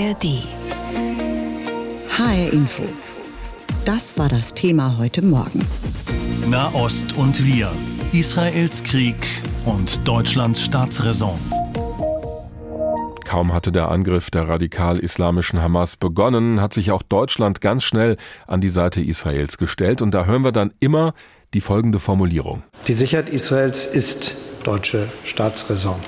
ARD. HR Info. Das war das Thema heute Morgen. Nahost und wir. Israels Krieg und Deutschlands Staatsräson. Kaum hatte der Angriff der radikal-islamischen Hamas begonnen, hat sich auch Deutschland ganz schnell an die Seite Israels gestellt. Und da hören wir dann immer die folgende Formulierung. Die Sicherheit Israels ist deutsche Staatsräson.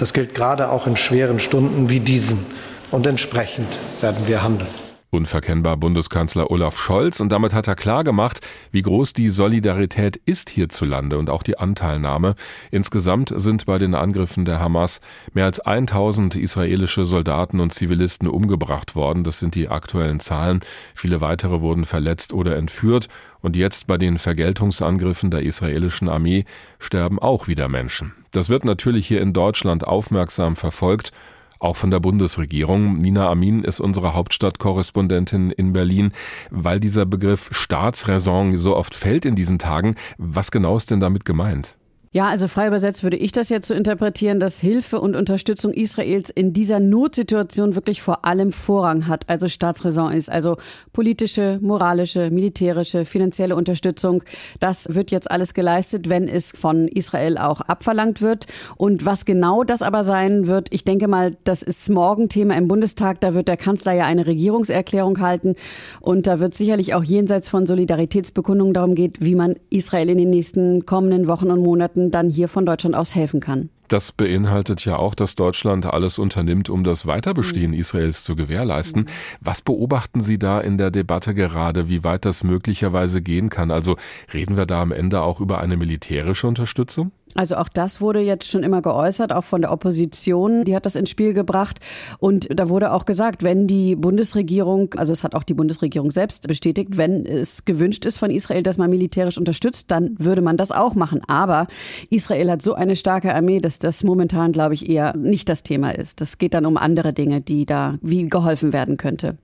Das gilt gerade auch in schweren Stunden wie diesen. Und entsprechend werden wir handeln. Unverkennbar Bundeskanzler Olaf Scholz und damit hat er klar gemacht, wie groß die Solidarität ist hierzulande und auch die Anteilnahme. Insgesamt sind bei den Angriffen der Hamas mehr als 1000 israelische Soldaten und Zivilisten umgebracht worden. Das sind die aktuellen Zahlen. Viele weitere wurden verletzt oder entführt und jetzt bei den Vergeltungsangriffen der israelischen Armee sterben auch wieder Menschen. Das wird natürlich hier in Deutschland aufmerksam verfolgt auch von der Bundesregierung. Nina Amin ist unsere Hauptstadtkorrespondentin in Berlin. Weil dieser Begriff Staatsräson so oft fällt in diesen Tagen, was genau ist denn damit gemeint? Ja, also frei übersetzt würde ich das jetzt so interpretieren, dass Hilfe und Unterstützung Israels in dieser Notsituation wirklich vor allem Vorrang hat, also Staatsräson ist, also politische, moralische, militärische, finanzielle Unterstützung. Das wird jetzt alles geleistet, wenn es von Israel auch abverlangt wird. Und was genau das aber sein wird, ich denke mal, das ist morgen Thema im Bundestag. Da wird der Kanzler ja eine Regierungserklärung halten. Und da wird sicherlich auch jenseits von Solidaritätsbekundungen darum geht, wie man Israel in den nächsten kommenden Wochen und Monaten dann hier von Deutschland aus helfen kann. Das beinhaltet ja auch, dass Deutschland alles unternimmt, um das Weiterbestehen mhm. Israels zu gewährleisten. Mhm. Was beobachten Sie da in der Debatte gerade, wie weit das möglicherweise gehen kann? Also reden wir da am Ende auch über eine militärische Unterstützung? Also auch das wurde jetzt schon immer geäußert, auch von der Opposition. Die hat das ins Spiel gebracht. Und da wurde auch gesagt, wenn die Bundesregierung, also es hat auch die Bundesregierung selbst bestätigt, wenn es gewünscht ist von Israel, dass man militärisch unterstützt, dann würde man das auch machen. Aber Israel hat so eine starke Armee, dass das momentan, glaube ich, eher nicht das Thema ist. Das geht dann um andere Dinge, die da wie geholfen werden könnte.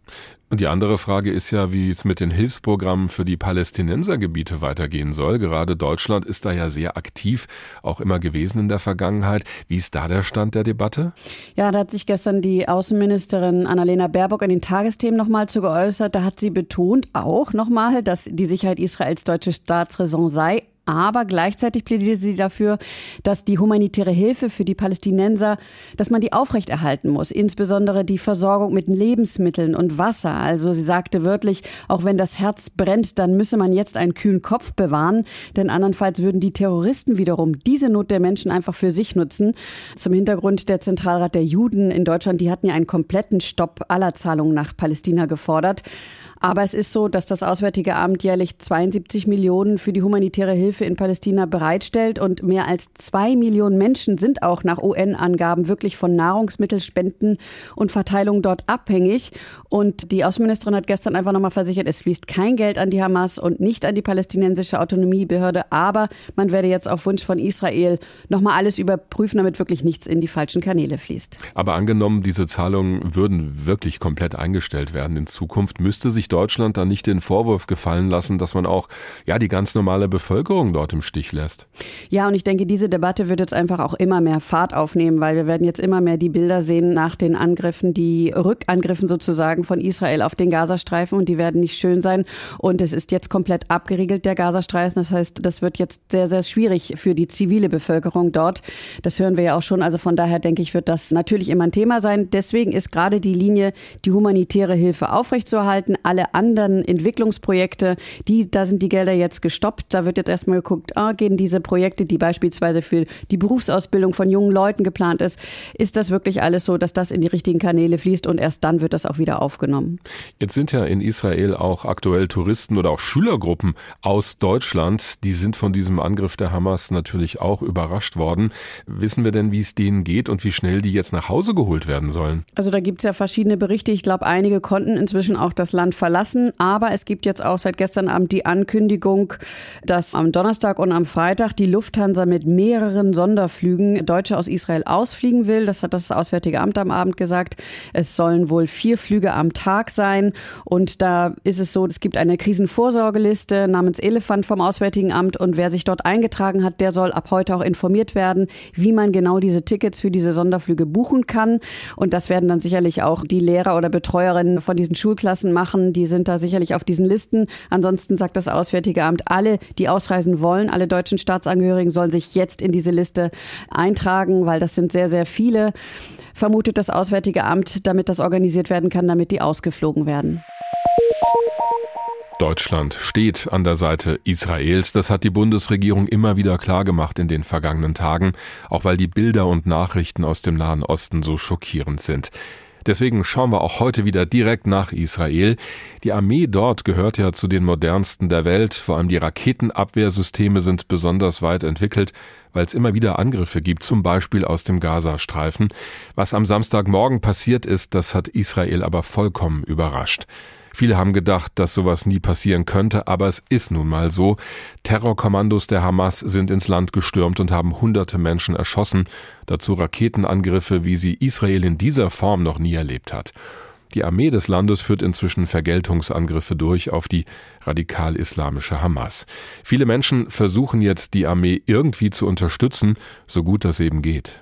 Und die andere Frage ist ja, wie es mit den Hilfsprogrammen für die Palästinensergebiete weitergehen soll. Gerade Deutschland ist da ja sehr aktiv, auch immer gewesen in der Vergangenheit. Wie ist da der Stand der Debatte? Ja, da hat sich gestern die Außenministerin Annalena Baerbock an den Tagesthemen nochmal zu geäußert. Da hat sie betont auch nochmal, dass die Sicherheit Israels deutsche Staatsräson sei, aber gleichzeitig plädierte sie dafür, dass die humanitäre Hilfe für die Palästinenser, dass man die aufrechterhalten muss, insbesondere die Versorgung mit Lebensmitteln und Wasser. Also sie sagte wörtlich, auch wenn das Herz brennt, dann müsse man jetzt einen kühlen Kopf bewahren, denn andernfalls würden die Terroristen wiederum diese Not der Menschen einfach für sich nutzen. Zum Hintergrund der Zentralrat der Juden in Deutschland, die hatten ja einen kompletten Stopp aller Zahlungen nach Palästina gefordert. Aber es ist so, dass das Auswärtige Amt jährlich 72 Millionen für die humanitäre Hilfe in Palästina bereitstellt und mehr als zwei Millionen Menschen sind auch nach UN-Angaben wirklich von Nahrungsmittelspenden und Verteilung dort abhängig. Und die Außenministerin hat gestern einfach nochmal versichert, es fließt kein Geld an die Hamas und nicht an die palästinensische Autonomiebehörde. Aber man werde jetzt auf Wunsch von Israel nochmal alles überprüfen, damit wirklich nichts in die falschen Kanäle fließt. Aber angenommen, diese Zahlungen würden wirklich komplett eingestellt werden in Zukunft, müsste sich Deutschland dann nicht den Vorwurf gefallen lassen, dass man auch ja die ganz normale Bevölkerung dort im Stich lässt. Ja, und ich denke, diese Debatte wird jetzt einfach auch immer mehr Fahrt aufnehmen, weil wir werden jetzt immer mehr die Bilder sehen nach den Angriffen, die Rückangriffen sozusagen von Israel auf den Gazastreifen und die werden nicht schön sein. Und es ist jetzt komplett abgeriegelt, der Gazastreifen. Das heißt, das wird jetzt sehr, sehr schwierig für die zivile Bevölkerung dort. Das hören wir ja auch schon. Also von daher denke ich, wird das natürlich immer ein Thema sein. Deswegen ist gerade die Linie, die humanitäre Hilfe aufrechtzuerhalten, alle alle anderen Entwicklungsprojekte, die, da sind die Gelder jetzt gestoppt. Da wird jetzt erstmal geguckt, ah, gehen diese Projekte, die beispielsweise für die Berufsausbildung von jungen Leuten geplant ist, ist das wirklich alles so, dass das in die richtigen Kanäle fließt und erst dann wird das auch wieder aufgenommen. Jetzt sind ja in Israel auch aktuell Touristen oder auch Schülergruppen aus Deutschland, die sind von diesem Angriff der Hamas natürlich auch überrascht worden. Wissen wir denn, wie es denen geht und wie schnell die jetzt nach Hause geholt werden sollen? Also da gibt es ja verschiedene Berichte. Ich glaube, einige konnten inzwischen auch das Land verlassen verlassen. Aber es gibt jetzt auch seit gestern Abend die Ankündigung, dass am Donnerstag und am Freitag die Lufthansa mit mehreren Sonderflügen Deutsche aus Israel ausfliegen will. Das hat das Auswärtige Amt am Abend gesagt. Es sollen wohl vier Flüge am Tag sein. Und da ist es so, es gibt eine Krisenvorsorgeliste namens Elefant vom Auswärtigen Amt. Und wer sich dort eingetragen hat, der soll ab heute auch informiert werden, wie man genau diese Tickets für diese Sonderflüge buchen kann. Und das werden dann sicherlich auch die Lehrer oder Betreuerinnen von diesen Schulklassen machen. Die sind da sicherlich auf diesen Listen. Ansonsten sagt das Auswärtige Amt, alle, die ausreisen wollen, alle deutschen Staatsangehörigen sollen sich jetzt in diese Liste eintragen, weil das sind sehr, sehr viele, vermutet das Auswärtige Amt, damit das organisiert werden kann, damit die ausgeflogen werden. Deutschland steht an der Seite Israels. Das hat die Bundesregierung immer wieder klargemacht in den vergangenen Tagen, auch weil die Bilder und Nachrichten aus dem Nahen Osten so schockierend sind. Deswegen schauen wir auch heute wieder direkt nach Israel. Die Armee dort gehört ja zu den modernsten der Welt. Vor allem die Raketenabwehrsysteme sind besonders weit entwickelt, weil es immer wieder Angriffe gibt, zum Beispiel aus dem Gazastreifen. Was am Samstagmorgen passiert ist, das hat Israel aber vollkommen überrascht. Viele haben gedacht, dass sowas nie passieren könnte, aber es ist nun mal so. Terrorkommandos der Hamas sind ins Land gestürmt und haben hunderte Menschen erschossen, dazu Raketenangriffe, wie sie Israel in dieser Form noch nie erlebt hat. Die Armee des Landes führt inzwischen Vergeltungsangriffe durch auf die radikal-islamische Hamas. Viele Menschen versuchen jetzt, die Armee irgendwie zu unterstützen, so gut das eben geht.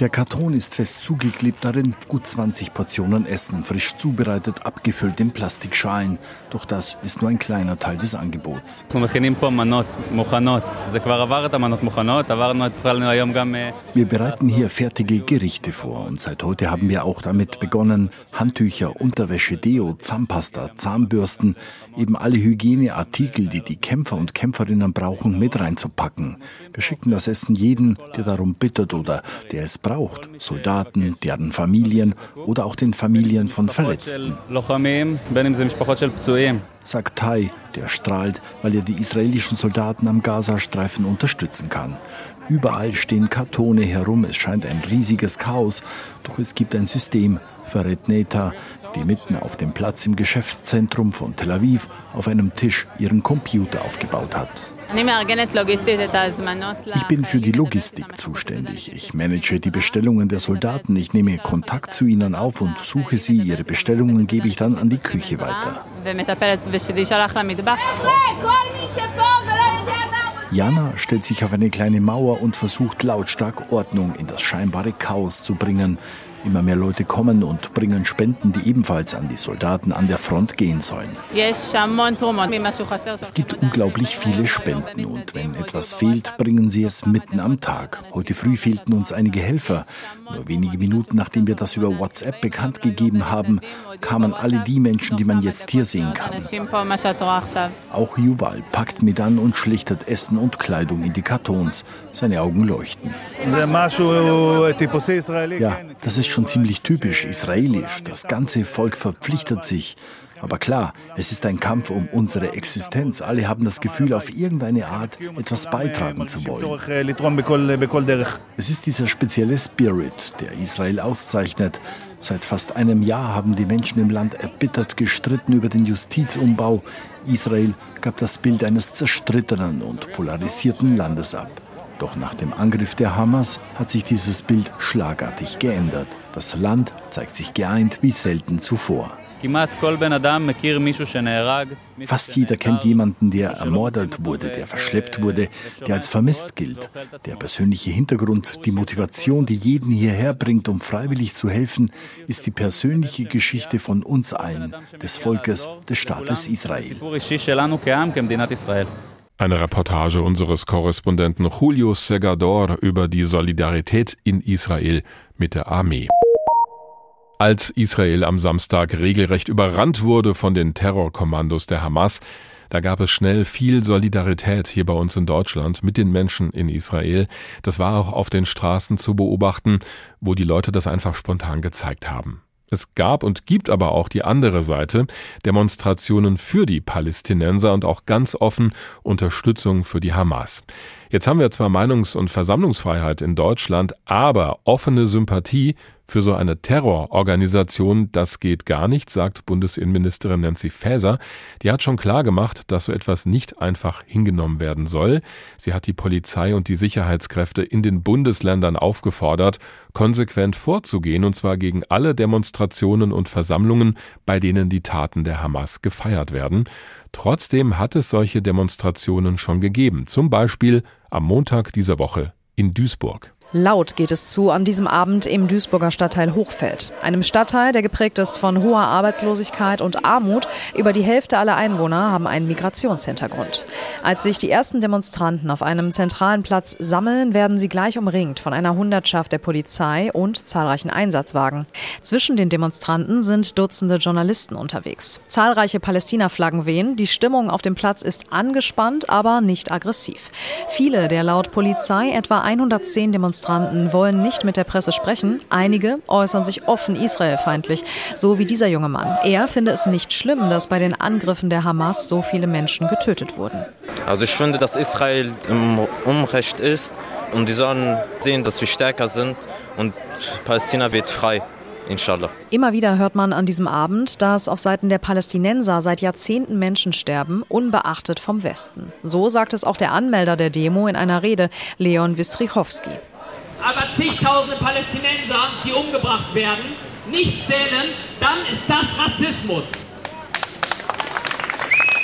Der Karton ist fest zugeklebt, darin gut 20 Portionen Essen, frisch zubereitet, abgefüllt in Plastikschalen. Doch das ist nur ein kleiner Teil des Angebots. Wir bereiten hier fertige Gerichte vor und seit heute haben wir auch damit begonnen, Handtücher, Unterwäsche, Deo, Zahnpasta, Zahnbürsten, eben alle Hygieneartikel, die die Kämpfer und Kämpferinnen brauchen, mit reinzupacken. Wir schicken das Essen jeden, der darum bittet oder der es braucht. Soldaten, deren Familien oder auch den Familien von Verletzten. Sagt Tai, der strahlt, weil er die israelischen Soldaten am Gazastreifen unterstützen kann. Überall stehen Kartone herum, es scheint ein riesiges Chaos, doch es gibt ein System, verrät Neta, die mitten auf dem Platz im Geschäftszentrum von Tel Aviv auf einem Tisch ihren Computer aufgebaut hat. Ich bin für die Logistik zuständig. Ich manage die Bestellungen der Soldaten. Ich nehme Kontakt zu ihnen auf und suche sie. Ihre Bestellungen gebe ich dann an die Küche weiter. Jana stellt sich auf eine kleine Mauer und versucht lautstark Ordnung in das scheinbare Chaos zu bringen. Immer mehr Leute kommen und bringen Spenden, die ebenfalls an die Soldaten an der Front gehen sollen. Es gibt unglaublich viele Spenden und wenn etwas fehlt, bringen sie es mitten am Tag. Heute früh fehlten uns einige Helfer. Nur wenige Minuten nachdem wir das über WhatsApp bekannt gegeben haben, kamen alle die Menschen, die man jetzt hier sehen kann. Auch Yuval packt Medan und schlichtet Essen und Kleidung in die Kartons. Seine Augen leuchten. Ja, das ist schon ziemlich typisch israelisch. Das ganze Volk verpflichtet sich. Aber klar, es ist ein Kampf um unsere Existenz. Alle haben das Gefühl, auf irgendeine Art etwas beitragen zu wollen. Es ist dieser spezielle Spirit, der Israel auszeichnet. Seit fast einem Jahr haben die Menschen im Land erbittert gestritten über den Justizumbau. Israel gab das Bild eines zerstrittenen und polarisierten Landes ab. Doch nach dem Angriff der Hamas hat sich dieses Bild schlagartig geändert. Das Land zeigt sich geeint wie selten zuvor. Fast jeder kennt jemanden, der ermordet wurde, der verschleppt wurde, der als vermisst gilt. Der persönliche Hintergrund, die Motivation, die jeden hierher bringt, um freiwillig zu helfen, ist die persönliche Geschichte von uns allen, des Volkes, des Staates Israel. Eine Reportage unseres Korrespondenten Julio Segador über die Solidarität in Israel mit der Armee. Als Israel am Samstag regelrecht überrannt wurde von den Terrorkommandos der Hamas, da gab es schnell viel Solidarität hier bei uns in Deutschland mit den Menschen in Israel. Das war auch auf den Straßen zu beobachten, wo die Leute das einfach spontan gezeigt haben. Es gab und gibt aber auch die andere Seite, Demonstrationen für die Palästinenser und auch ganz offen Unterstützung für die Hamas. Jetzt haben wir zwar Meinungs- und Versammlungsfreiheit in Deutschland, aber offene Sympathie Für so eine Terrororganisation, das geht gar nicht, sagt Bundesinnenministerin Nancy Faeser. Die hat schon klar gemacht, dass so etwas nicht einfach hingenommen werden soll. Sie hat die Polizei und die Sicherheitskräfte in den Bundesländern aufgefordert, konsequent vorzugehen, und zwar gegen alle Demonstrationen und Versammlungen, bei denen die Taten der Hamas gefeiert werden. Trotzdem hat es solche Demonstrationen schon gegeben, zum Beispiel am Montag dieser Woche in Duisburg. Laut geht es zu an diesem Abend im Duisburger Stadtteil Hochfeld. Einem Stadtteil, der geprägt ist von hoher Arbeitslosigkeit und Armut. Über die Hälfte aller Einwohner haben einen Migrationshintergrund. Als sich die ersten Demonstranten auf einem zentralen Platz sammeln, werden sie gleich umringt von einer Hundertschaft der Polizei und zahlreichen Einsatzwagen. Zwischen den Demonstranten sind Dutzende Journalisten unterwegs. Zahlreiche Palästina-Flaggen wehen. Die Stimmung auf dem Platz ist angespannt, aber nicht aggressiv. Viele der laut Polizei etwa 110 Demonstranten Demonstranten wollen nicht mit der Presse sprechen. Einige äußern sich offen israelfeindlich, so wie dieser junge Mann. Er finde es nicht schlimm, dass bei den Angriffen der Hamas so viele Menschen getötet wurden. Also ich finde, dass Israel im Unrecht ist und die sollen sehen, dass wir stärker sind und Palästina wird frei. Inshallah. Immer wieder hört man an diesem Abend, dass auf Seiten der Palästinenser seit Jahrzehnten Menschen sterben, unbeachtet vom Westen. So sagt es auch der Anmelder der Demo in einer Rede, Leon Wistrichowski aber zigtausende Palästinenser, die umgebracht werden, nicht zählen, dann ist das Rassismus.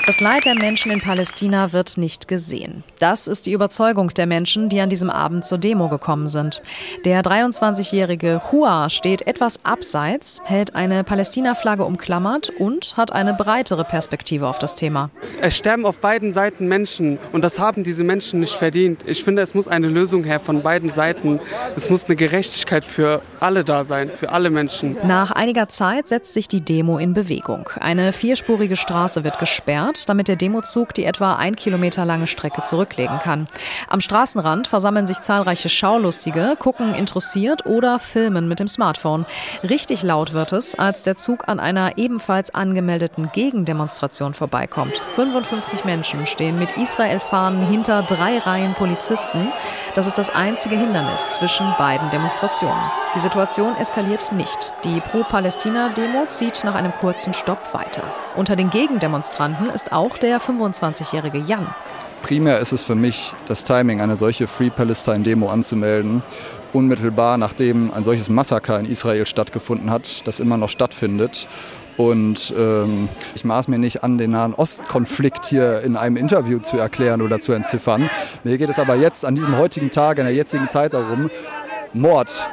Das Leid der Menschen in Palästina wird nicht gesehen. Das ist die Überzeugung der Menschen, die an diesem Abend zur Demo gekommen sind. Der 23-jährige Hua steht etwas abseits, hält eine Palästina-Flagge umklammert und hat eine breitere Perspektive auf das Thema. Es sterben auf beiden Seiten Menschen und das haben diese Menschen nicht verdient. Ich finde, es muss eine Lösung her von beiden Seiten. Es muss eine Gerechtigkeit für alle da sein, für alle Menschen. Nach einiger Zeit setzt sich die Demo in Bewegung. Eine vierspurige Straße wird gesperrt Ort, damit der Demozug die etwa ein Kilometer lange Strecke zurücklegen kann. Am Straßenrand versammeln sich zahlreiche Schaulustige, gucken interessiert oder filmen mit dem Smartphone. Richtig laut wird es, als der Zug an einer ebenfalls angemeldeten Gegendemonstration vorbeikommt. 55 Menschen stehen mit Israel-Fahnen hinter drei Reihen Polizisten. Das ist das einzige Hindernis zwischen beiden Demonstrationen. Die Situation eskaliert nicht. Die Pro-Palästina-Demo zieht nach einem kurzen Stopp weiter. Unter den Gegendemonstranten ist auch der 25-jährige Jan. Primär ist es für mich das Timing, eine solche Free Palestine Demo anzumelden, unmittelbar nachdem ein solches Massaker in Israel stattgefunden hat, das immer noch stattfindet. Und ähm, ich maß mir nicht an, den Nahen Ostkonflikt hier in einem Interview zu erklären oder zu entziffern. Mir geht es aber jetzt an diesem heutigen Tag, in der jetzigen Zeit darum, Mord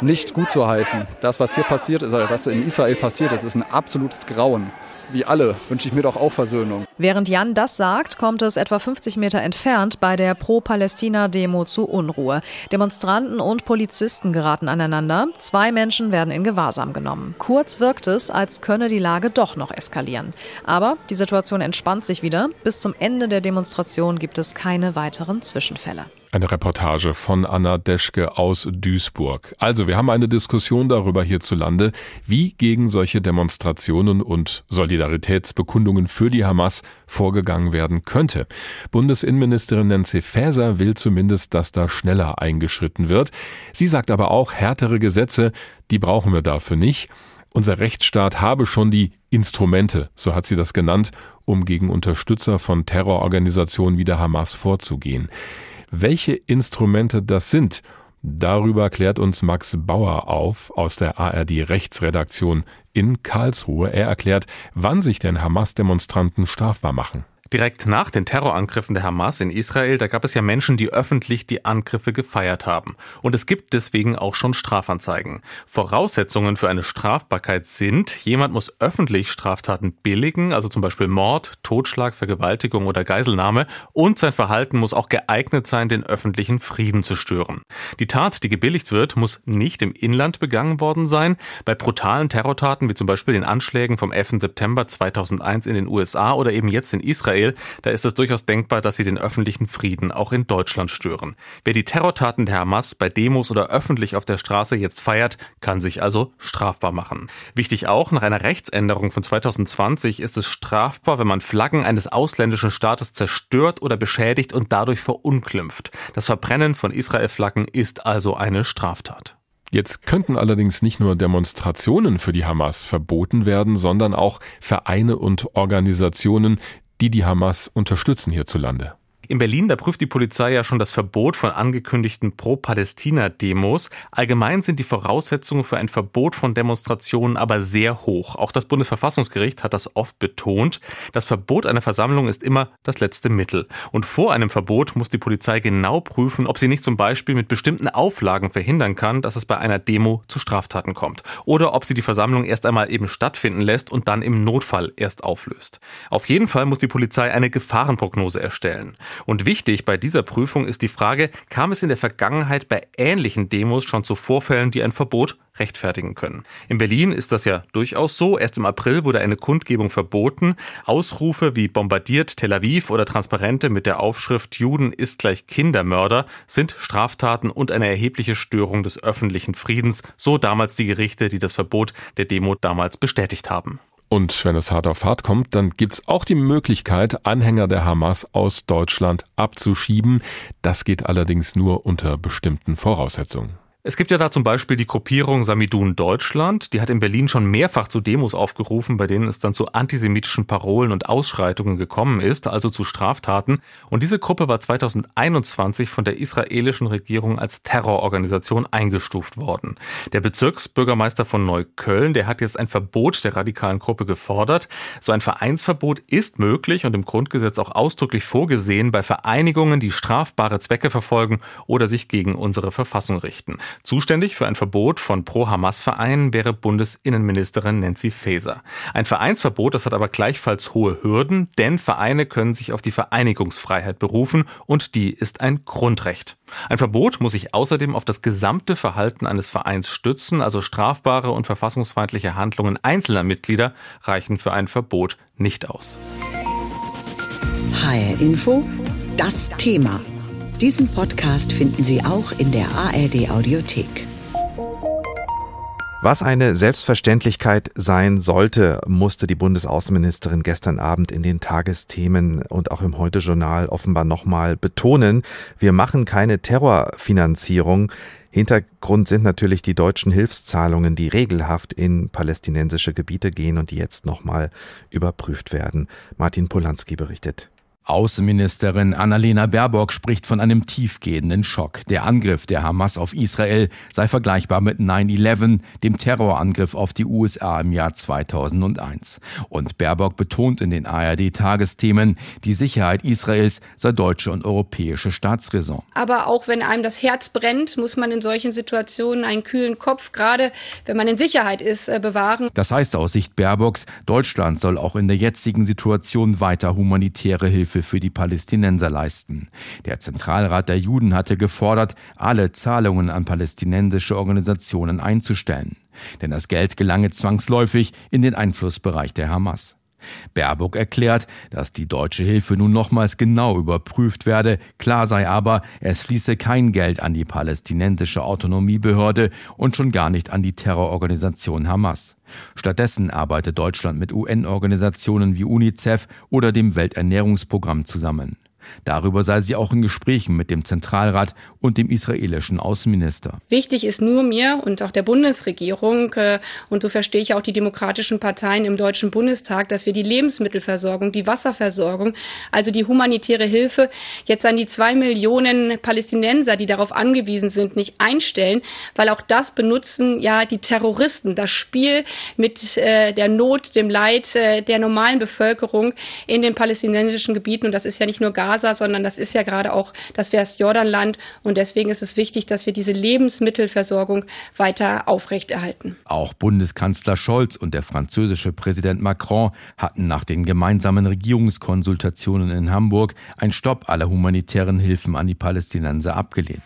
nicht gut zu heißen. Das, was hier passiert ist, oder was in Israel passiert ist, ist ein absolutes Grauen wie alle wünsche ich mir doch auch Versöhnung. Während Jan das sagt, kommt es etwa 50 Meter entfernt bei der Pro-Palästina-Demo zu Unruhe. Demonstranten und Polizisten geraten aneinander. Zwei Menschen werden in Gewahrsam genommen. Kurz wirkt es, als könne die Lage doch noch eskalieren. Aber die Situation entspannt sich wieder. Bis zum Ende der Demonstration gibt es keine weiteren Zwischenfälle. Eine Reportage von Anna Deschke aus Duisburg. Also, wir haben eine Diskussion darüber hierzulande, wie gegen solche Demonstrationen und Solidaritätsbekundungen für die Hamas vorgegangen werden könnte. Bundesinnenministerin Nancy Faeser will zumindest, dass da schneller eingeschritten wird. Sie sagt aber auch, härtere Gesetze, die brauchen wir dafür nicht. Unser Rechtsstaat habe schon die Instrumente, so hat sie das genannt, um gegen Unterstützer von Terrororganisationen wie der Hamas vorzugehen. Welche Instrumente das sind, darüber klärt uns Max Bauer auf aus der ARD Rechtsredaktion in Karlsruhe. Er erklärt, wann sich denn Hamas-Demonstranten strafbar machen. Direkt nach den Terrorangriffen der Hamas in Israel, da gab es ja Menschen, die öffentlich die Angriffe gefeiert haben. Und es gibt deswegen auch schon Strafanzeigen. Voraussetzungen für eine Strafbarkeit sind, jemand muss öffentlich Straftaten billigen, also zum Beispiel Mord, Totschlag, Vergewaltigung oder Geiselnahme, und sein Verhalten muss auch geeignet sein, den öffentlichen Frieden zu stören. Die Tat, die gebilligt wird, muss nicht im Inland begangen worden sein. Bei brutalen Terrortaten, wie zum Beispiel den Anschlägen vom 11. September 2001 in den USA oder eben jetzt in Israel, Israel, da ist es durchaus denkbar, dass sie den öffentlichen Frieden auch in Deutschland stören. Wer die Terrortaten der Hamas bei Demos oder öffentlich auf der Straße jetzt feiert, kann sich also strafbar machen. Wichtig auch, nach einer Rechtsänderung von 2020 ist es strafbar, wenn man Flaggen eines ausländischen Staates zerstört oder beschädigt und dadurch verunglimpft. Das Verbrennen von Israel-Flaggen ist also eine Straftat. Jetzt könnten allerdings nicht nur Demonstrationen für die Hamas verboten werden, sondern auch Vereine und Organisationen, die die Hamas unterstützen hierzulande. In Berlin, da prüft die Polizei ja schon das Verbot von angekündigten Pro-Palästina-Demos. Allgemein sind die Voraussetzungen für ein Verbot von Demonstrationen aber sehr hoch. Auch das Bundesverfassungsgericht hat das oft betont. Das Verbot einer Versammlung ist immer das letzte Mittel. Und vor einem Verbot muss die Polizei genau prüfen, ob sie nicht zum Beispiel mit bestimmten Auflagen verhindern kann, dass es bei einer Demo zu Straftaten kommt. Oder ob sie die Versammlung erst einmal eben stattfinden lässt und dann im Notfall erst auflöst. Auf jeden Fall muss die Polizei eine Gefahrenprognose erstellen. Und wichtig bei dieser Prüfung ist die Frage, kam es in der Vergangenheit bei ähnlichen Demos schon zu Vorfällen, die ein Verbot rechtfertigen können. In Berlin ist das ja durchaus so. Erst im April wurde eine Kundgebung verboten. Ausrufe wie bombardiert Tel Aviv oder Transparente mit der Aufschrift Juden ist gleich Kindermörder sind Straftaten und eine erhebliche Störung des öffentlichen Friedens, so damals die Gerichte, die das Verbot der Demo damals bestätigt haben. Und wenn es hart auf hart kommt, dann gibt es auch die Möglichkeit, Anhänger der Hamas aus Deutschland abzuschieben. Das geht allerdings nur unter bestimmten Voraussetzungen. Es gibt ja da zum Beispiel die Gruppierung Samidun Deutschland. Die hat in Berlin schon mehrfach zu Demos aufgerufen, bei denen es dann zu antisemitischen Parolen und Ausschreitungen gekommen ist, also zu Straftaten. Und diese Gruppe war 2021 von der israelischen Regierung als Terrororganisation eingestuft worden. Der Bezirksbürgermeister von Neukölln, der hat jetzt ein Verbot der radikalen Gruppe gefordert. So ein Vereinsverbot ist möglich und im Grundgesetz auch ausdrücklich vorgesehen bei Vereinigungen, die strafbare Zwecke verfolgen oder sich gegen unsere Verfassung richten. Zuständig für ein Verbot von Pro-Hamas-Vereinen wäre Bundesinnenministerin Nancy Faeser. Ein Vereinsverbot, das hat aber gleichfalls hohe Hürden, denn Vereine können sich auf die Vereinigungsfreiheit berufen und die ist ein Grundrecht. Ein Verbot muss sich außerdem auf das gesamte Verhalten eines Vereins stützen, also strafbare und verfassungsfeindliche Handlungen einzelner Mitglieder reichen für ein Verbot nicht aus. HR Info, das Thema. Diesen Podcast finden Sie auch in der ARD Audiothek. Was eine Selbstverständlichkeit sein sollte, musste die Bundesaußenministerin gestern Abend in den Tagesthemen und auch im Heute-Journal offenbar nochmal betonen. Wir machen keine Terrorfinanzierung. Hintergrund sind natürlich die deutschen Hilfszahlungen, die regelhaft in palästinensische Gebiete gehen und die jetzt nochmal überprüft werden. Martin Polanski berichtet. Außenministerin Annalena Baerbock spricht von einem tiefgehenden Schock. Der Angriff der Hamas auf Israel sei vergleichbar mit 9-11, dem Terrorangriff auf die USA im Jahr 2001. Und Baerbock betont in den ARD-Tagesthemen, die Sicherheit Israels sei deutsche und europäische Staatsräson. Aber auch wenn einem das Herz brennt, muss man in solchen Situationen einen kühlen Kopf, gerade wenn man in Sicherheit ist, äh, bewahren. Das heißt aus Sicht Baerbocks, Deutschland soll auch in der jetzigen Situation weiter humanitäre Hilfe Hilfe für die Palästinenser leisten. Der Zentralrat der Juden hatte gefordert, alle Zahlungen an palästinensische Organisationen einzustellen. Denn das Geld gelange zwangsläufig in den Einflussbereich der Hamas. Baerbock erklärt, dass die deutsche Hilfe nun nochmals genau überprüft werde. Klar sei aber, es fließe kein Geld an die palästinensische Autonomiebehörde und schon gar nicht an die Terrororganisation Hamas. Stattdessen arbeite Deutschland mit UN-Organisationen wie UNICEF oder dem Welternährungsprogramm zusammen. Darüber sei sie auch in Gesprächen mit dem Zentralrat und dem israelischen Außenminister. Wichtig ist nur mir und auch der Bundesregierung, äh, und so verstehe ich auch die demokratischen Parteien im Deutschen Bundestag, dass wir die Lebensmittelversorgung, die Wasserversorgung, also die humanitäre Hilfe jetzt an die zwei Millionen Palästinenser, die darauf angewiesen sind, nicht einstellen, weil auch das benutzen ja die Terroristen, das Spiel mit äh, der Not, dem Leid äh, der normalen Bevölkerung in den palästinensischen Gebieten. Und das ist ja nicht nur Gaza, Gaza, sondern das ist ja gerade auch das Westjordanland. Und deswegen ist es wichtig, dass wir diese Lebensmittelversorgung weiter aufrechterhalten. Auch Bundeskanzler Scholz und der französische Präsident Macron hatten nach den gemeinsamen Regierungskonsultationen in Hamburg einen Stopp aller humanitären Hilfen an die Palästinenser abgelehnt.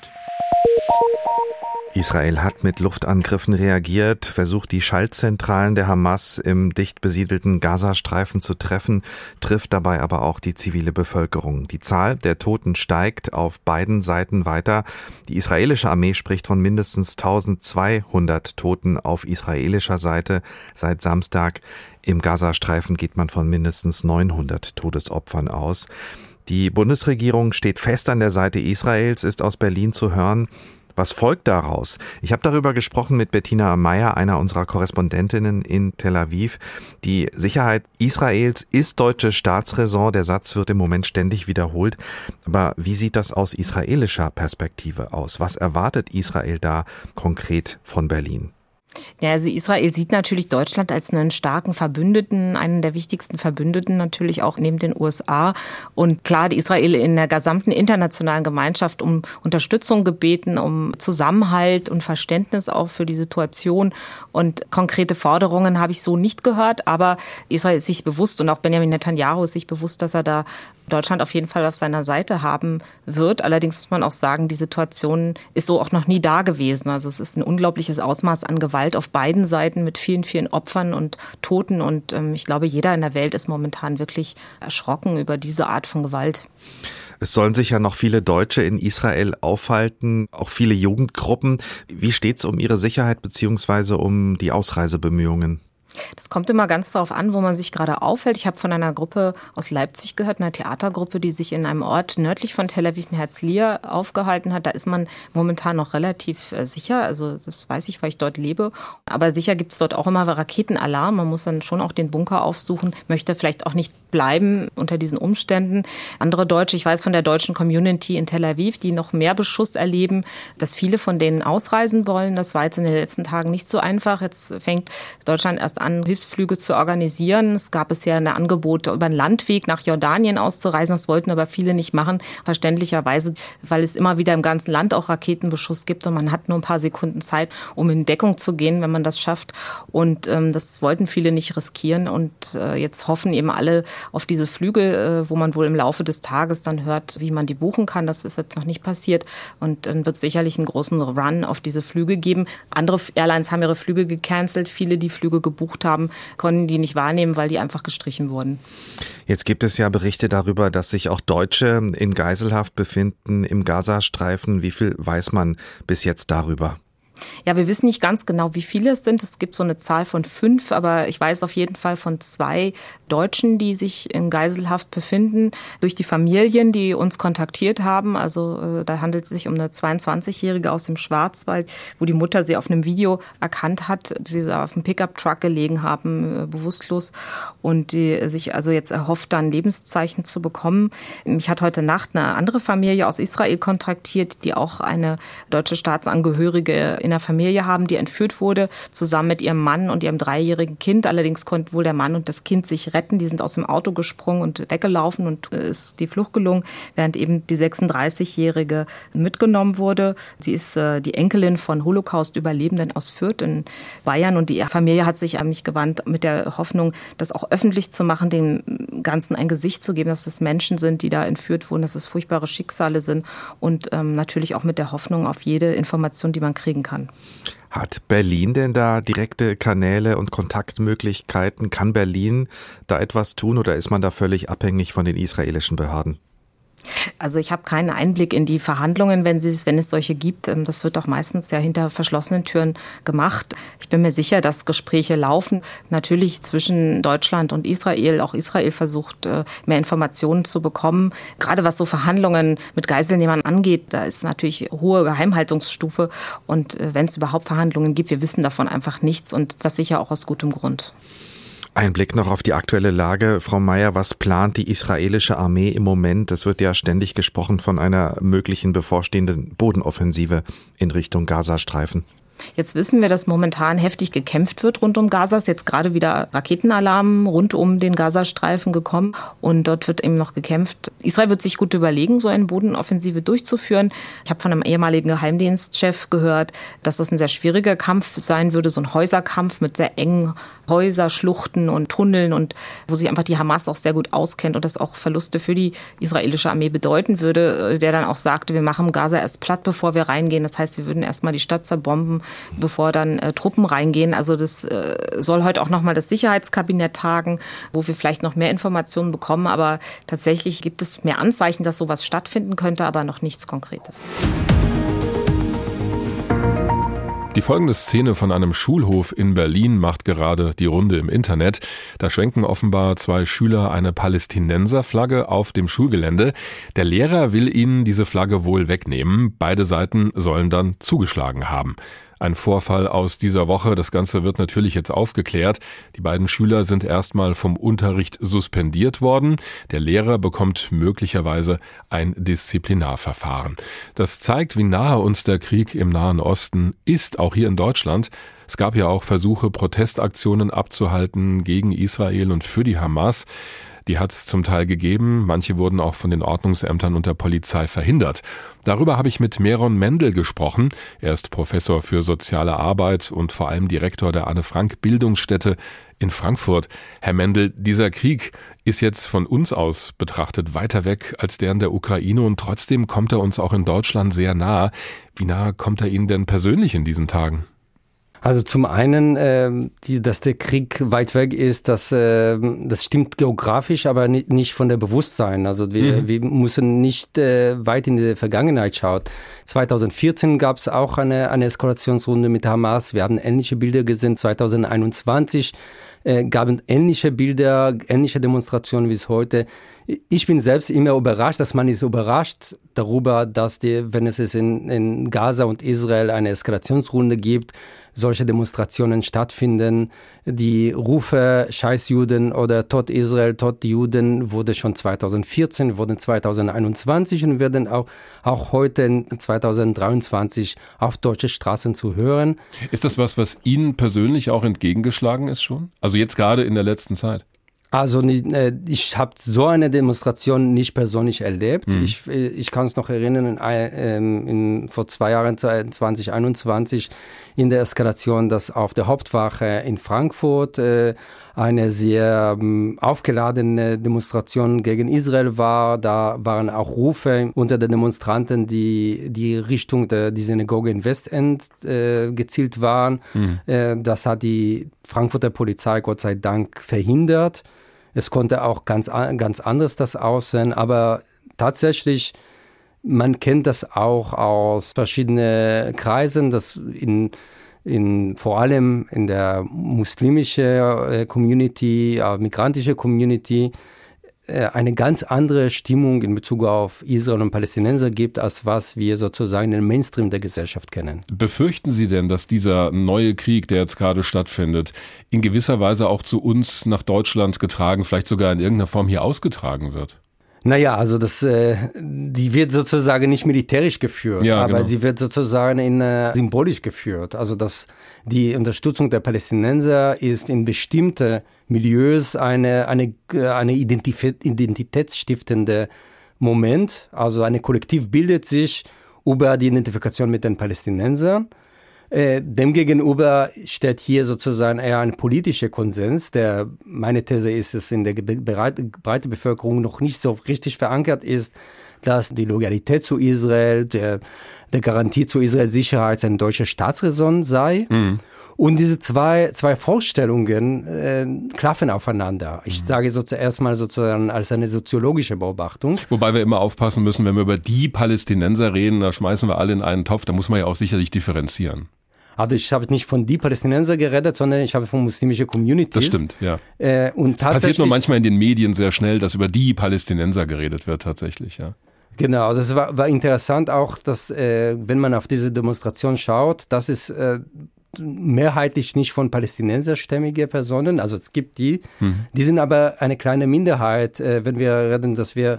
Israel hat mit Luftangriffen reagiert, versucht die Schaltzentralen der Hamas im dicht besiedelten Gazastreifen zu treffen, trifft dabei aber auch die zivile Bevölkerung. Die Zahl der Toten steigt auf beiden Seiten weiter. Die israelische Armee spricht von mindestens 1200 Toten auf israelischer Seite seit Samstag. Im Gazastreifen geht man von mindestens 900 Todesopfern aus. Die Bundesregierung steht fest an der Seite Israels, ist aus Berlin zu hören. Was folgt daraus? Ich habe darüber gesprochen mit Bettina Meyer, einer unserer Korrespondentinnen in Tel Aviv. Die Sicherheit Israels ist deutsche Staatsräson. Der Satz wird im Moment ständig wiederholt. Aber wie sieht das aus israelischer Perspektive aus? Was erwartet Israel da konkret von Berlin? Ja, also Israel sieht natürlich Deutschland als einen starken Verbündeten, einen der wichtigsten Verbündeten natürlich auch neben den USA. Und klar hat Israel in der gesamten internationalen Gemeinschaft um Unterstützung gebeten, um Zusammenhalt und Verständnis auch für die Situation. Und konkrete Forderungen habe ich so nicht gehört, aber Israel ist sich bewusst und auch Benjamin Netanyahu ist sich bewusst, dass er da Deutschland auf jeden Fall auf seiner Seite haben wird. Allerdings muss man auch sagen, die Situation ist so auch noch nie da gewesen. Also es ist ein unglaubliches Ausmaß an Gewalt auf beiden Seiten mit vielen, vielen Opfern und Toten. Und ähm, ich glaube, jeder in der Welt ist momentan wirklich erschrocken über diese Art von Gewalt. Es sollen sich ja noch viele Deutsche in Israel aufhalten, auch viele Jugendgruppen. Wie steht es um ihre Sicherheit beziehungsweise um die Ausreisebemühungen? Das kommt immer ganz darauf an, wo man sich gerade aufhält. Ich habe von einer Gruppe aus Leipzig gehört, einer Theatergruppe, die sich in einem Ort nördlich von Tel Aviv in Herzliya aufgehalten hat. Da ist man momentan noch relativ äh, sicher. Also das weiß ich, weil ich dort lebe. Aber sicher gibt es dort auch immer Raketenalarm. Man muss dann schon auch den Bunker aufsuchen, möchte vielleicht auch nicht bleiben unter diesen Umständen. Andere Deutsche, ich weiß von der deutschen Community in Tel Aviv, die noch mehr Beschuss erleben, dass viele von denen ausreisen wollen. Das war jetzt in den letzten Tagen nicht so einfach. Jetzt fängt Deutschland erst an, Hilfsflüge zu organisieren. Es gab bisher ein Angebot, über einen Landweg nach Jordanien auszureisen. Das wollten aber viele nicht machen, verständlicherweise, weil es immer wieder im ganzen Land auch Raketenbeschuss gibt und man hat nur ein paar Sekunden Zeit, um in Deckung zu gehen, wenn man das schafft. Und ähm, das wollten viele nicht riskieren. Und äh, jetzt hoffen eben alle auf diese Flüge, äh, wo man wohl im Laufe des Tages dann hört, wie man die buchen kann. Das ist jetzt noch nicht passiert. Und dann wird es sicherlich einen großen Run auf diese Flüge geben. Andere Airlines haben ihre Flüge gecancelt. Viele, die Flüge gebucht gebucht haben, konnten die nicht wahrnehmen, weil die einfach gestrichen wurden. Jetzt gibt es ja Berichte darüber, dass sich auch Deutsche in Geiselhaft befinden im Gazastreifen. Wie viel weiß man bis jetzt darüber? Ja, wir wissen nicht ganz genau, wie viele es sind. Es gibt so eine Zahl von fünf, aber ich weiß auf jeden Fall von zwei Deutschen, die sich in Geiselhaft befinden, durch die Familien, die uns kontaktiert haben. Also äh, da handelt es sich um eine 22-Jährige aus dem Schwarzwald, wo die Mutter sie auf einem Video erkannt hat, sie auf dem Pickup-Truck gelegen haben, äh, bewusstlos, und die sich also jetzt erhofft, dann Lebenszeichen zu bekommen. Mich hat heute Nacht eine andere Familie aus Israel kontaktiert, die auch eine deutsche Staatsangehörige in der Familie haben, die entführt wurde, zusammen mit ihrem Mann und ihrem dreijährigen Kind. Allerdings konnten wohl der Mann und das Kind sich retten. Die sind aus dem Auto gesprungen und weggelaufen und äh, ist die Flucht gelungen, während eben die 36-Jährige mitgenommen wurde. Sie ist äh, die Enkelin von Holocaust-Überlebenden aus Fürth in Bayern und die Familie hat sich an mich gewandt mit der Hoffnung, das auch öffentlich zu machen, dem Ganzen ein Gesicht zu geben, dass es Menschen sind, die da entführt wurden, dass es furchtbare Schicksale sind und ähm, natürlich auch mit der Hoffnung auf jede Information, die man kriegen kann kann. Hat Berlin denn da direkte Kanäle und Kontaktmöglichkeiten? Kann Berlin da etwas tun oder ist man da völlig abhängig von den israelischen Behörden? Also ich habe keinen Einblick in die Verhandlungen, wenn, sie, wenn es solche gibt. Ähm, das wird doch meistens ja hinter verschlossenen Türen gemacht. Ich bin mir sicher, dass Gespräche laufen. Natürlich zwischen Deutschland und Israel. Auch Israel versucht, äh, mehr Informationen zu bekommen. Gerade was so Verhandlungen mit Geiselnehmern angeht, da ist natürlich hohe Geheimhaltungsstufe. Und äh, wenn es überhaupt Verhandlungen gibt, wir wissen davon einfach nichts und das sicher auch aus gutem Grund. Ein Blick noch auf die aktuelle Lage. Frau Mayer, was plant die israelische Armee im Moment? Es wird ja ständig gesprochen von einer möglichen bevorstehenden Bodenoffensive in Richtung Gazastreifen. Jetzt wissen wir, dass momentan heftig gekämpft wird rund um Gaza. Es ist jetzt gerade wieder Raketenalarm rund um den Gazastreifen gekommen und dort wird eben noch gekämpft. Israel wird sich gut überlegen, so eine Bodenoffensive durchzuführen. Ich habe von einem ehemaligen Geheimdienstchef gehört, dass das ein sehr schwieriger Kampf sein würde, so ein Häuserkampf mit sehr engen Häuserschluchten und Tunneln und wo sich einfach die Hamas auch sehr gut auskennt und das auch Verluste für die israelische Armee bedeuten würde, der dann auch sagte, wir machen Gaza erst platt, bevor wir reingehen. Das heißt, wir würden erstmal die Stadt zerbomben bevor dann äh, Truppen reingehen. Also das äh, soll heute auch nochmal das Sicherheitskabinett tagen, wo wir vielleicht noch mehr Informationen bekommen. Aber tatsächlich gibt es mehr Anzeichen, dass sowas stattfinden könnte, aber noch nichts Konkretes. Die folgende Szene von einem Schulhof in Berlin macht gerade die Runde im Internet. Da schwenken offenbar zwei Schüler eine Palästinenserflagge auf dem Schulgelände. Der Lehrer will ihnen diese Flagge wohl wegnehmen. Beide Seiten sollen dann zugeschlagen haben. Ein Vorfall aus dieser Woche. Das Ganze wird natürlich jetzt aufgeklärt. Die beiden Schüler sind erstmal vom Unterricht suspendiert worden. Der Lehrer bekommt möglicherweise ein Disziplinarverfahren. Das zeigt, wie nahe uns der Krieg im Nahen Osten ist, auch hier in Deutschland. Es gab ja auch Versuche, Protestaktionen abzuhalten gegen Israel und für die Hamas. Die hat es zum Teil gegeben, manche wurden auch von den Ordnungsämtern und der Polizei verhindert. Darüber habe ich mit Meron Mendel gesprochen. Er ist Professor für soziale Arbeit und vor allem Direktor der Anne Frank Bildungsstätte in Frankfurt. Herr Mendel, dieser Krieg ist jetzt von uns aus betrachtet weiter weg als der in der Ukraine und trotzdem kommt er uns auch in Deutschland sehr nah. Wie nah kommt er Ihnen denn persönlich in diesen Tagen? Also zum einen, äh, die, dass der Krieg weit weg ist, das, äh, das stimmt geografisch, aber nicht, nicht von der Bewusstsein. Also wir, mhm. wir müssen nicht äh, weit in die Vergangenheit schauen. 2014 gab es auch eine, eine Eskalationsrunde mit Hamas. Wir haben ähnliche Bilder gesehen. 2021 äh, gab es ähnliche Bilder, ähnliche Demonstrationen wie es heute. Ich bin selbst immer überrascht, dass man ist überrascht darüber, dass die, wenn es in, in Gaza und Israel eine Eskalationsrunde gibt, solche Demonstrationen stattfinden. Die Rufe Scheiß Juden oder Tod Israel, Tod Juden wurde schon 2014, wurden 2021 und werden auch, auch heute 2023 auf deutsche Straßen zu hören. Ist das was, was Ihnen persönlich auch entgegengeschlagen ist schon? Also jetzt gerade in der letzten Zeit? Also äh, ich habe so eine Demonstration nicht persönlich erlebt. Mhm. Ich, äh, ich kann es noch erinnern, in, ähm, in, vor zwei Jahren, 2021, in der Eskalation, dass auf der Hauptwache in Frankfurt äh, eine sehr ähm, aufgeladene Demonstration gegen Israel war. Da waren auch Rufe unter den Demonstranten, die die Richtung der die Synagoge in Westend äh, gezielt waren. Mhm. Äh, das hat die Frankfurter Polizei Gott sei Dank verhindert. Es konnte auch ganz, ganz anders das aussehen, aber tatsächlich man kennt das auch aus verschiedenen Kreisen, dass in in, vor allem in der muslimischen äh, Community, äh, migrantische Community, äh, eine ganz andere Stimmung in Bezug auf Israel und Palästinenser gibt, als was wir sozusagen im Mainstream der Gesellschaft kennen. Befürchten Sie denn, dass dieser neue Krieg, der jetzt gerade stattfindet, in gewisser Weise auch zu uns nach Deutschland getragen, vielleicht sogar in irgendeiner Form hier ausgetragen wird? Naja, also das, äh, die wird sozusagen nicht militärisch geführt, ja, aber genau. sie wird sozusagen in, äh, symbolisch geführt. Also dass die Unterstützung der Palästinenser ist in bestimmte Milieus eine, eine, eine identitätsstiftende Moment. Also eine Kollektiv bildet sich über die Identifikation mit den Palästinensern. Äh, demgegenüber steht hier sozusagen eher ein politischer Konsens, der, meine These ist, es in der breiten Bevölkerung noch nicht so richtig verankert ist, dass die Loyalität zu Israel, der, der Garantie zu Israels Sicherheit eine deutsche Staatsräson sei. Mhm. Und diese zwei, zwei Vorstellungen äh, klaffen aufeinander. Ich mhm. sage so zuerst mal sozusagen als eine soziologische Beobachtung. Wobei wir immer aufpassen müssen, wenn wir über die Palästinenser reden, da schmeißen wir alle in einen Topf, da muss man ja auch sicherlich differenzieren. Also ich habe nicht von die Palästinenser geredet, sondern ich habe von muslimischen Communities. Das stimmt, ja. Äh, und das passiert nur manchmal in den Medien sehr schnell, dass über die Palästinenser geredet wird tatsächlich, ja. Genau, also es war, war interessant auch, dass äh, wenn man auf diese Demonstration schaut, dass es äh, mehrheitlich nicht von palästinenserstämmige Personen, also es gibt die, mhm. die sind aber eine kleine Minderheit, äh, wenn wir reden, dass wir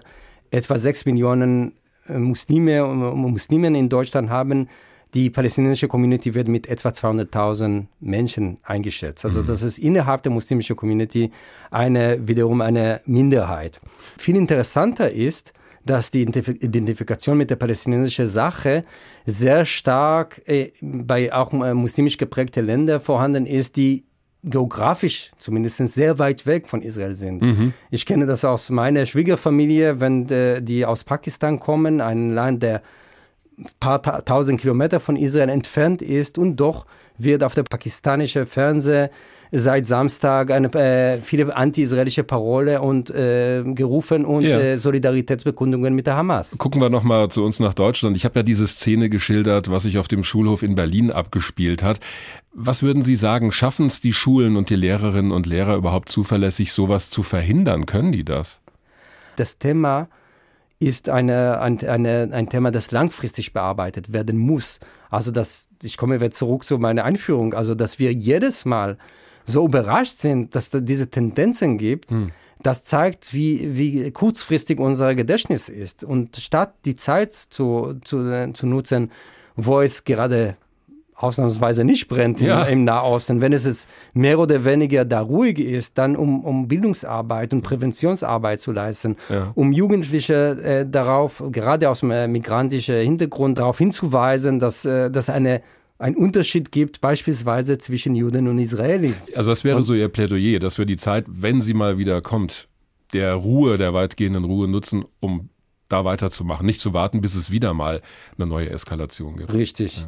etwa sechs Millionen äh, Muslime und Muslimen in Deutschland haben, die palästinensische Community wird mit etwa 200.000 Menschen eingeschätzt. Also mhm. das ist innerhalb der muslimischen Community eine, wiederum eine Minderheit. Viel interessanter ist, dass die Identifikation mit der palästinensischen Sache sehr stark äh, bei auch äh, muslimisch geprägten Ländern vorhanden ist, die geografisch zumindest sehr weit weg von Israel sind. Mhm. Ich kenne das aus meiner Schwiegerfamilie, wenn de, die aus Pakistan kommen, ein Land, der paar tausend Kilometer von Israel entfernt ist und doch wird auf der pakistanischen Fernseh seit Samstag eine, äh, viele anti-israelische Parole und äh, gerufen und ja. äh, Solidaritätsbekundungen mit der Hamas. Gucken wir nochmal zu uns nach Deutschland. Ich habe ja diese Szene geschildert, was sich auf dem Schulhof in Berlin abgespielt hat. Was würden Sie sagen, schaffen es die Schulen und die Lehrerinnen und Lehrer überhaupt zuverlässig, sowas zu verhindern? Können die das? Das Thema ist eine, ein, eine, ein Thema, das langfristig bearbeitet werden muss. Also das, ich komme jetzt zurück zu meiner Einführung, also dass wir jedes Mal so überrascht sind, dass da diese Tendenzen gibt, hm. das zeigt, wie, wie kurzfristig unser Gedächtnis ist. Und statt die Zeit zu, zu, zu nutzen, wo es gerade ausnahmsweise nicht brennt ja. im, im Nahosten, wenn es ist mehr oder weniger da ruhig ist, dann um, um Bildungsarbeit und Präventionsarbeit zu leisten, ja. um Jugendliche äh, darauf, gerade aus dem äh, migrantischen Hintergrund, darauf hinzuweisen, dass äh, das eine ein Unterschied gibt, beispielsweise zwischen Juden und Israelis. Also das wäre und, so Ihr Plädoyer, dass wir die Zeit, wenn sie mal wieder kommt, der Ruhe, der weitgehenden Ruhe nutzen, um da weiterzumachen, nicht zu warten, bis es wieder mal eine neue Eskalation gibt. Richtig. Ja.